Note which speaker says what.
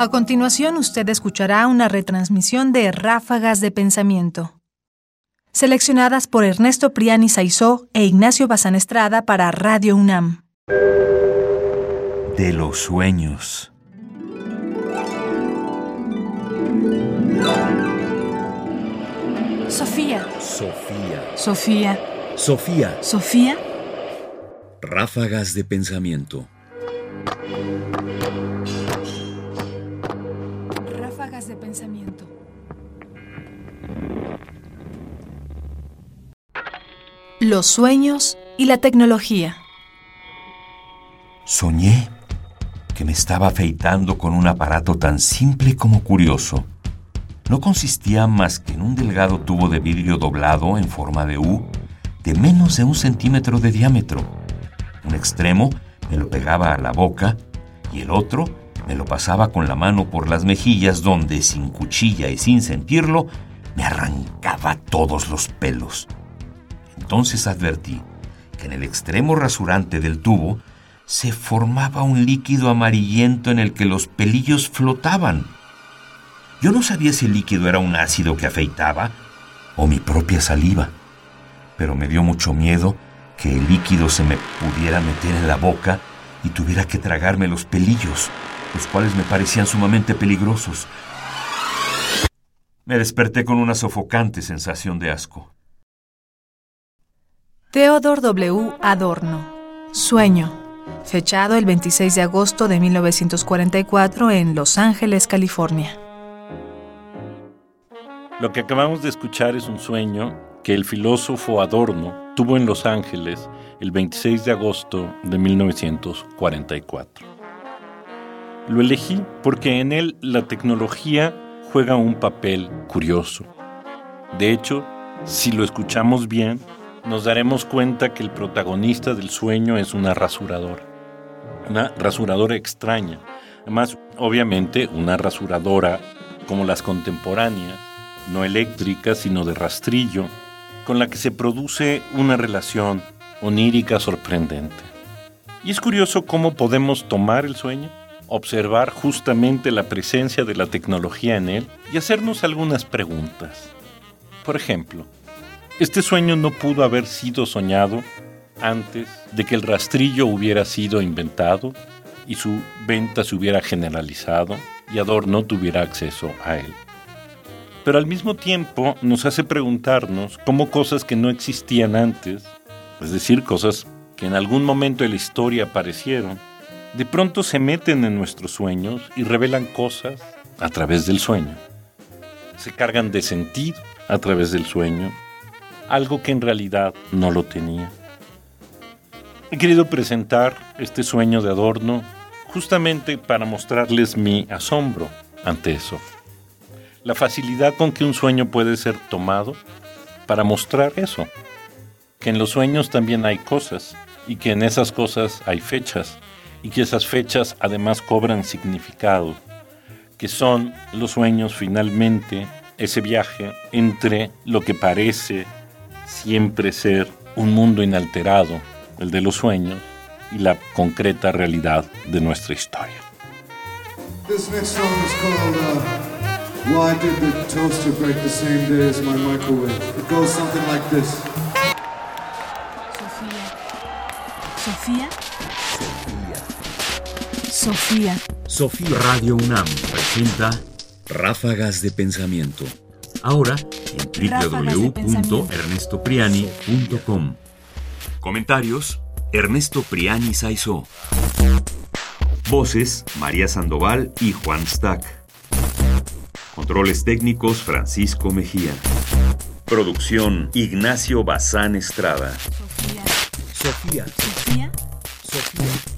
Speaker 1: A continuación, usted escuchará una retransmisión de Ráfagas de Pensamiento, seleccionadas por Ernesto Priani Saizó e Ignacio Bazán Estrada para Radio UNAM.
Speaker 2: De los sueños.
Speaker 1: Sofía.
Speaker 2: Sofía.
Speaker 1: Sofía.
Speaker 2: Sofía.
Speaker 1: Sofía.
Speaker 2: Ráfagas de pensamiento.
Speaker 1: De pensamiento. Los sueños y la tecnología.
Speaker 2: Soñé que me estaba afeitando con un aparato tan simple como curioso. No consistía más que en un delgado tubo de vidrio doblado en forma de U, de menos de un centímetro de diámetro. Un extremo me lo pegaba a la boca y el otro me lo pasaba con la mano por las mejillas donde, sin cuchilla y sin sentirlo, me arrancaba todos los pelos. Entonces advertí que en el extremo rasurante del tubo se formaba un líquido amarillento en el que los pelillos flotaban. Yo no sabía si el líquido era un ácido que afeitaba o mi propia saliva, pero me dio mucho miedo que el líquido se me pudiera meter en la boca y tuviera que tragarme los pelillos, los cuales me parecían sumamente peligrosos. Me desperté con una sofocante sensación de asco.
Speaker 1: Theodor W. Adorno. Sueño. Fechado el 26 de agosto de 1944 en Los Ángeles, California.
Speaker 3: Lo que acabamos de escuchar es un sueño que el filósofo Adorno tuvo en Los Ángeles el 26 de agosto de 1944. Lo elegí porque en él la tecnología juega un papel curioso. De hecho, si lo escuchamos bien, nos daremos cuenta que el protagonista del sueño es una rasuradora. Una rasuradora extraña. Además, obviamente, una rasuradora como las contemporáneas, no eléctrica, sino de rastrillo, con la que se produce una relación onírica sorprendente. Y es curioso cómo podemos tomar el sueño, observar justamente la presencia de la tecnología en él y hacernos algunas preguntas. Por ejemplo, este sueño no pudo haber sido soñado antes de que el rastrillo hubiera sido inventado y su venta se hubiera generalizado y Adorno tuviera acceso a él. Pero al mismo tiempo nos hace preguntarnos cómo cosas que no existían antes, es decir, cosas que en algún momento de la historia aparecieron, de pronto se meten en nuestros sueños y revelan cosas a través del sueño. Se cargan de sentido a través del sueño algo que en realidad no lo tenía. He querido presentar este sueño de adorno justamente para mostrarles mi asombro ante eso. La facilidad con que un sueño puede ser tomado para mostrar eso. Que en los sueños también hay cosas y que en esas cosas hay fechas y que esas fechas además cobran significado. Que son los sueños finalmente ese viaje entre lo que parece siempre ser un mundo inalterado, el de los sueños, y la concreta realidad de nuestra historia.
Speaker 4: This next song is called uh, Why Did the Toaster Break the Same Day as My Microwave? It goes something like this.
Speaker 1: Sofía. Sofía.
Speaker 2: Sofía Radio UNAM presenta Ráfagas de Pensamiento. Ahora en www.ernestopriani.com. Comentarios: Ernesto Priani Saizó. Voces: María Sandoval y Juan Stack. Controles técnicos: Francisco Mejía. Producción: Ignacio Bazán Estrada.
Speaker 1: Sofía.
Speaker 2: Sofía.
Speaker 1: Sofía.
Speaker 2: Sofía.